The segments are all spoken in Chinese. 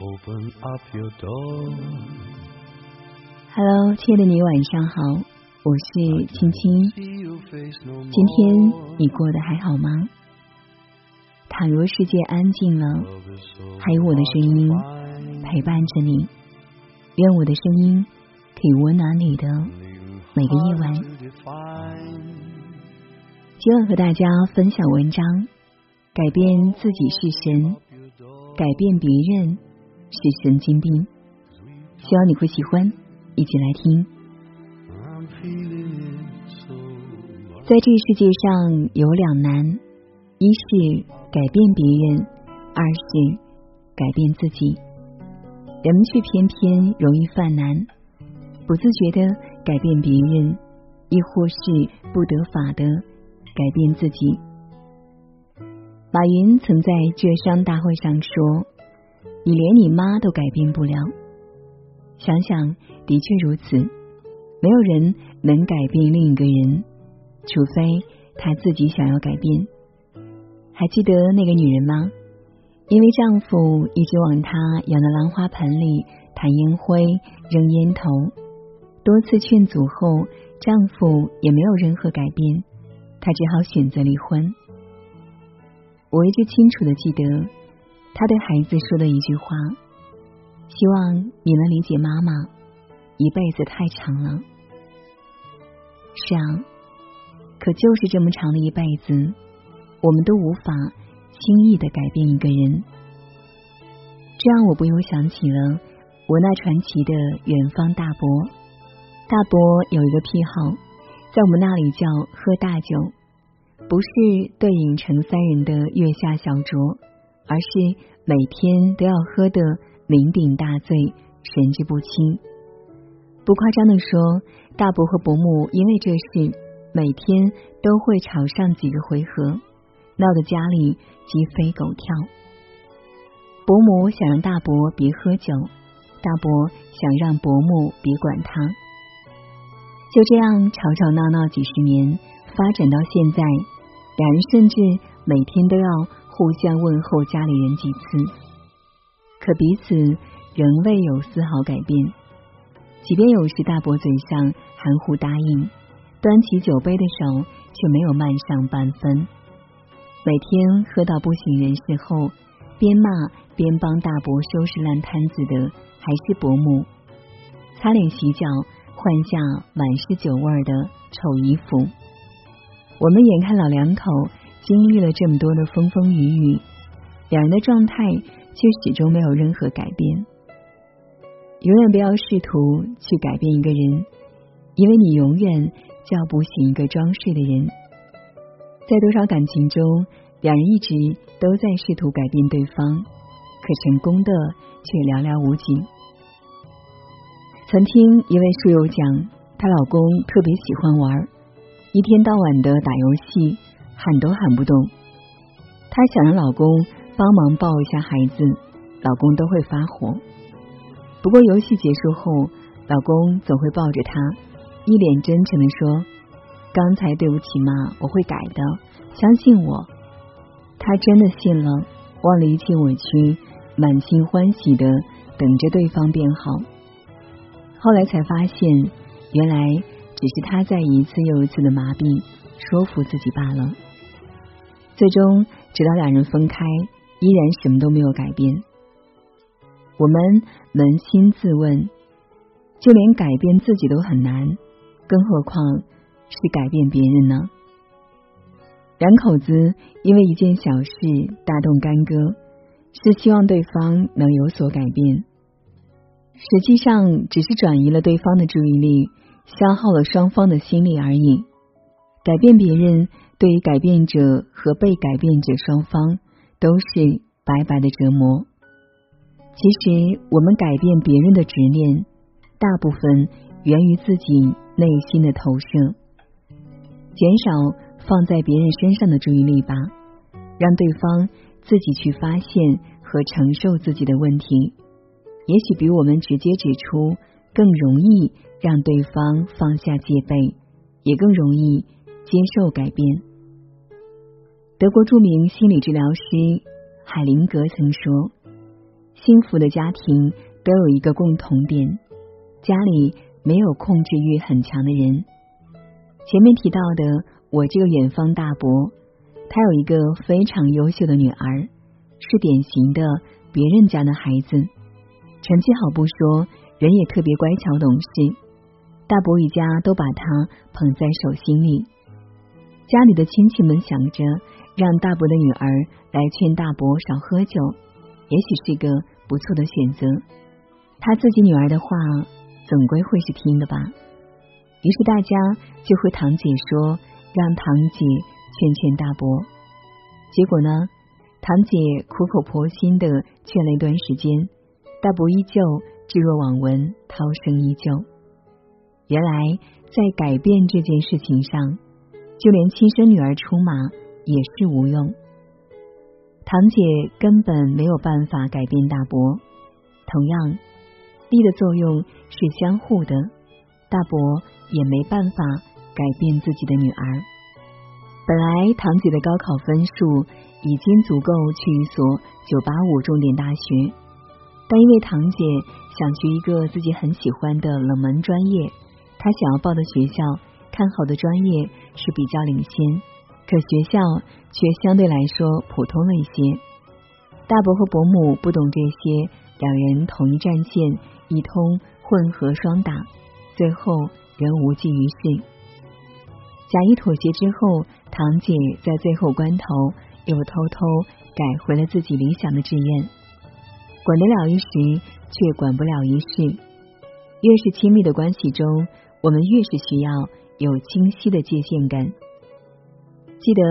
open up your door. 哈喽亲爱的你晚上好。我是青青。今天你过得还好吗？倘若世界安静了还有我的声音陪伴着你。愿我的声音可以温暖你的每个夜晚。今晚和大家分享文章改变自己是神改变别人是神经病。希望你会喜欢，一起来听。在这世界上有两难，一是改变别人，二是改变自己。人们却偏偏容易犯难，不自觉的改变别人，亦或是不得法的改变自己。马云曾在浙商大会上说：“你连你妈都改变不了。”想想，的确如此。没有人能改变另一个人，除非他自己想要改变。还记得那个女人吗？因为丈夫一直往她养的兰花盆里弹烟灰、扔烟头，多次劝阻后，丈夫也没有任何改变，她只好选择离婚。我一直清楚的记得她对孩子说的一句话：“希望你能理解妈妈，一辈子太长了。”是啊，可就是这么长的一辈子，我们都无法轻易的改变一个人。这让我不由想起了我那传奇的远方大伯。大伯有一个癖好，在我们那里叫喝大酒，不是对影成三人的月下小酌，而是每天都要喝得酩酊大醉，神志不清。不夸张的说，大伯和伯母因为这事，每天都会吵上几个回合，闹得家里鸡飞狗跳。伯母想让大伯别喝酒，大伯想让伯母别管他。就这样吵吵闹闹几十年，发展到现在，两人甚至每天都要互相问候家里人几次，可彼此仍未有丝毫改变。即便有时大伯嘴上含糊答应，端起酒杯的手却没有慢上半分。每天喝到不省人事后，边骂边帮大伯收拾烂摊子的还是伯母。擦脸洗脚，换下满是酒味儿的臭衣服。我们眼看老两口经历了这么多的风风雨雨，两人的状态却始终没有任何改变。永远不要试图去改变一个人，因为你永远叫不醒一个装睡的人。在多少感情中，两人一直都在试图改变对方，可成功的却寥寥无几。曾听一位书友讲，她老公特别喜欢玩，一天到晚的打游戏，喊都喊不动。她想让老公帮忙抱一下孩子，老公都会发火。不过游戏结束后，老公总会抱着她，一脸真诚的说：“刚才对不起嘛，我会改的，相信我。”她真的信了，忘了一切委屈，满心欢喜的等着对方变好。后来才发现，原来只是他在一次又一次的麻痹说服自己罢了。最终，直到两人分开，依然什么都没有改变。我们扪心自问，就连改变自己都很难，更何况是改变别人呢？两口子因为一件小事大动干戈，是希望对方能有所改变。实际上只是转移了对方的注意力，消耗了双方的心力而已。改变别人，对于改变者和被改变者双方都是白白的折磨。其实，我们改变别人的执念，大部分源于自己内心的投射。减少放在别人身上的注意力吧，让对方自己去发现和承受自己的问题。也许比我们直接指出更容易让对方放下戒备，也更容易接受改变。德国著名心理治疗师海灵格曾说：“幸福的家庭都有一个共同点：家里没有控制欲很强的人。前面提到的我这个远方大伯，他有一个非常优秀的女儿，是典型的别人家的孩子，成绩好不说，人也特别乖巧懂事。大伯一家都把他捧在手心里。家里的亲戚们想着让大伯的女儿来劝大伯少喝酒，也许是个不错的选择。他自己女儿的话，总归会是听的吧。于是大家就和堂姐说，让堂姐劝劝大伯。结果呢，堂姐苦口婆心的劝了一段时间，大伯依旧置若罔闻，涛声依旧。原来在改变这件事情上。就连亲生女儿出马也是无用，堂姐根本没有办法改变大伯。同样，力的作用是相互的，大伯也没办法改变自己的女儿。本来堂姐的高考分数已经足够去一所九八五重点大学，但因为堂姐想去一个自己很喜欢的冷门专业，她想要报的学校。看好的专业是比较领先，可学校却相对来说普通了一些。大伯和伯母不懂这些，两人统一战线，一通混合双打，最后仍无济于事。假意妥协之后，堂姐在最后关头又偷偷改回了自己理想的志愿。管得了一时，却管不了一世。越是亲密的关系中，我们越是需要。有清晰的界限感。记得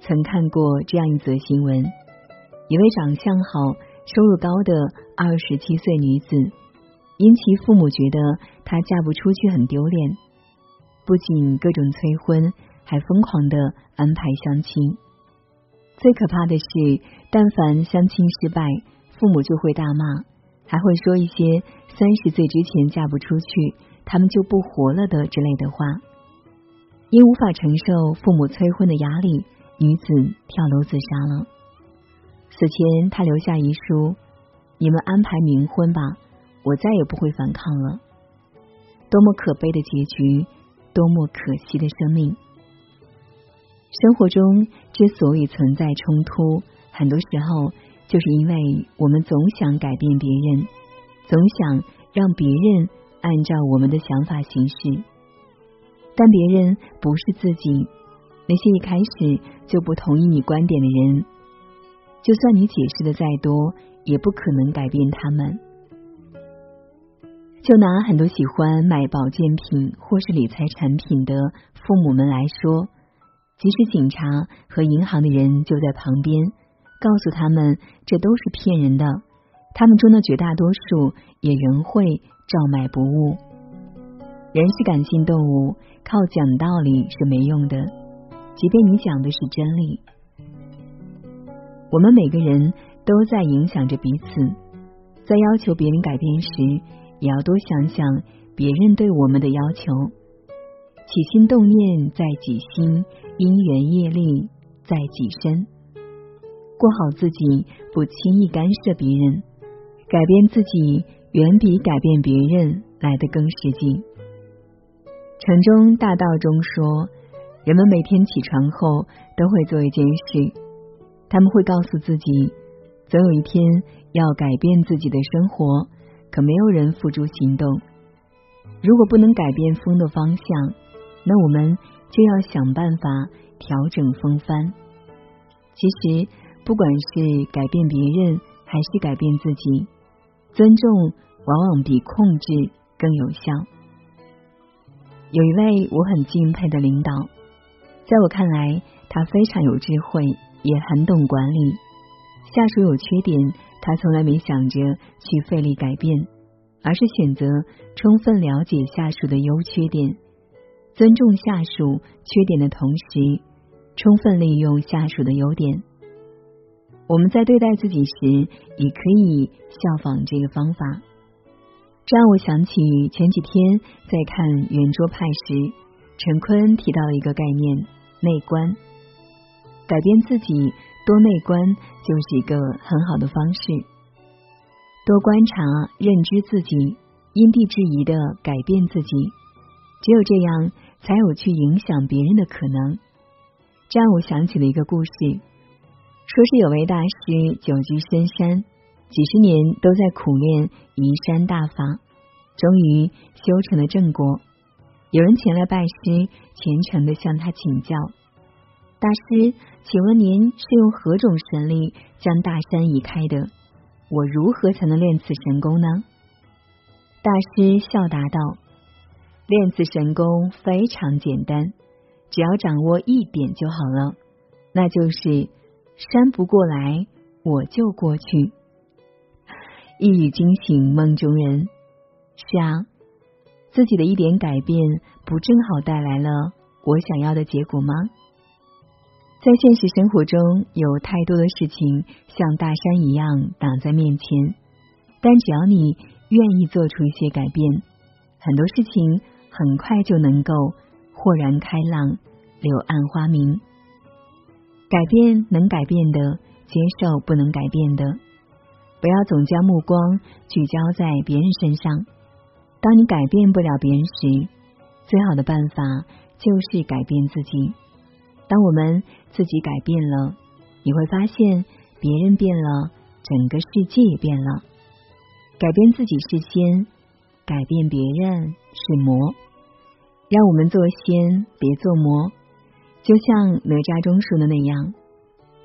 曾看过这样一则新闻：一位长相好、收入高的二十七岁女子，因其父母觉得她嫁不出去很丢脸，不仅各种催婚，还疯狂的安排相亲。最可怕的是，但凡相亲失败，父母就会大骂，还会说一些“三十岁之前嫁不出去，他们就不活了”的之类的话。因无法承受父母催婚的压力，女子跳楼自杀了。死前，她留下遗书：“你们安排冥婚吧，我再也不会反抗了。”多么可悲的结局，多么可惜的生命！生活中之所以存在冲突，很多时候就是因为我们总想改变别人，总想让别人按照我们的想法行事。但别人不是自己，那些一开始就不同意你观点的人，就算你解释的再多，也不可能改变他们。就拿很多喜欢买保健品或是理财产品的父母们来说，即使警察和银行的人就在旁边，告诉他们这都是骗人的，他们中的绝大多数也仍会照买不误。人是感性动物。靠讲道理是没用的，即便你讲的是真理。我们每个人都在影响着彼此，在要求别人改变时，也要多想想别人对我们的要求。起心动念在己心，因缘业力在己身。过好自己，不轻易干涉别人，改变自己远比改变别人来得更实际。城中大道中说，人们每天起床后都会做一件事，他们会告诉自己，总有一天要改变自己的生活，可没有人付诸行动。如果不能改变风的方向，那我们就要想办法调整风帆。其实，不管是改变别人还是改变自己，尊重往往比控制更有效。有一位我很敬佩的领导，在我看来，他非常有智慧，也很懂管理。下属有缺点，他从来没想着去费力改变，而是选择充分了解下属的优缺点，尊重下属缺点的同时，充分利用下属的优点。我们在对待自己时，也可以效仿这个方法。这让我想起前几天在看圆桌派时，陈坤提到了一个概念——内观。改变自己，多内观就是一个很好的方式。多观察、认知自己，因地制宜的改变自己，只有这样，才有去影响别人的可能。这让我想起了一个故事，说是有位大师久居深山，几十年都在苦练移山大法，终于修成了正果。有人前来拜师，虔诚的向他请教：“大师，请问您是用何种神力将大山移开的？我如何才能练此神功呢？”大师笑答道：“练此神功非常简单，只要掌握一点就好了，那就是山不过来，我就过去。”一语惊醒梦中人。是啊。自己的一点改变，不正好带来了我想要的结果吗？在现实生活中，有太多的事情像大山一样挡在面前，但只要你愿意做出一些改变，很多事情很快就能够豁然开朗，柳暗花明。改变能改变的，接受不能改变的，不要总将目光聚焦在别人身上。当你改变不了别人时，最好的办法就是改变自己。当我们自己改变了，你会发现别人变了，整个世界也变了。改变自己是仙，改变别人是魔。让我们做仙，别做魔。就像哪吒中说的那样：“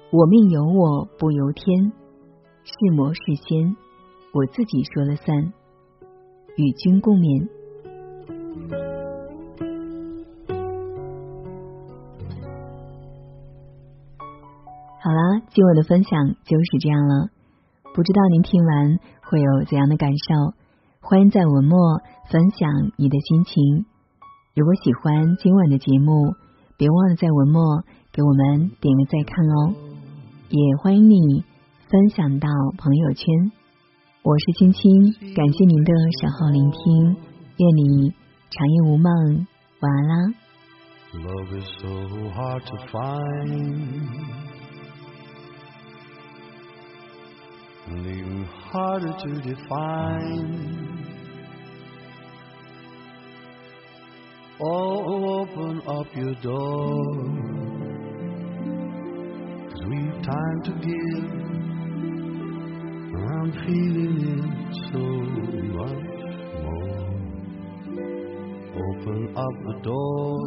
我命由我不由天，是魔是仙，我自己说了算。”与君共勉。好啦，今晚的分享就是这样了。不知道您听完会有怎样的感受？欢迎在文末分享你的心情。如果喜欢今晚的节目，别忘了在文末给我们点个再看哦。也欢迎你分享到朋友圈。我是青青，感谢您的守候聆听，愿你长夜无梦，晚安啦。I'm feeling it so much more. Open up the door.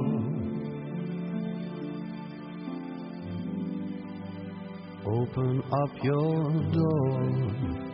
Open up your door.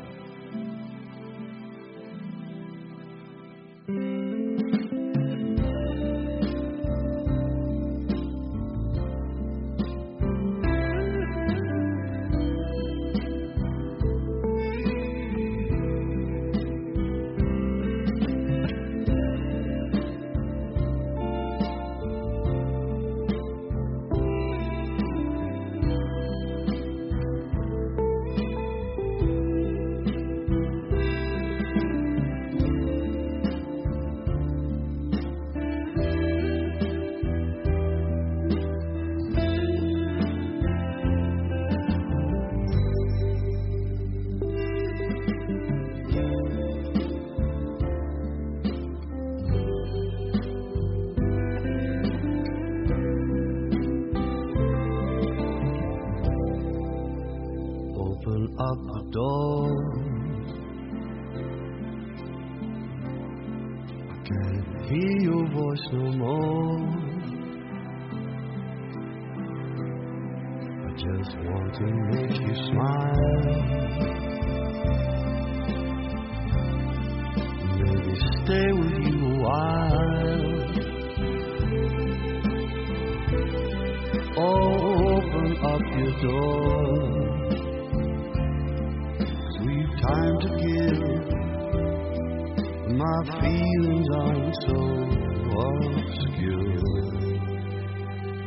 Just want to make you smile. Maybe stay with you a while. Open up your door We've time to give. My feelings aren't so obscure.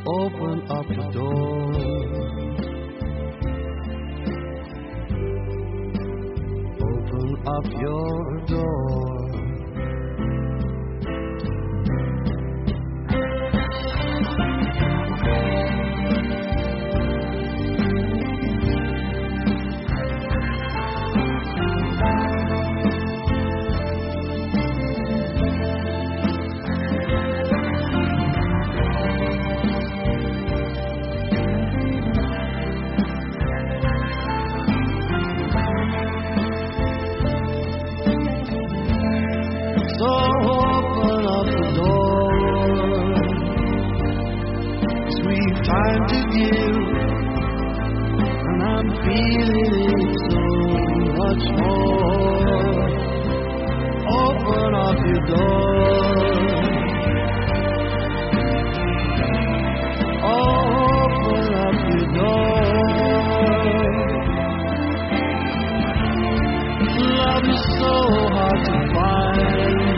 Open up the door. of your door. once more. Open up your door. Open up your door. Love is so hard to find.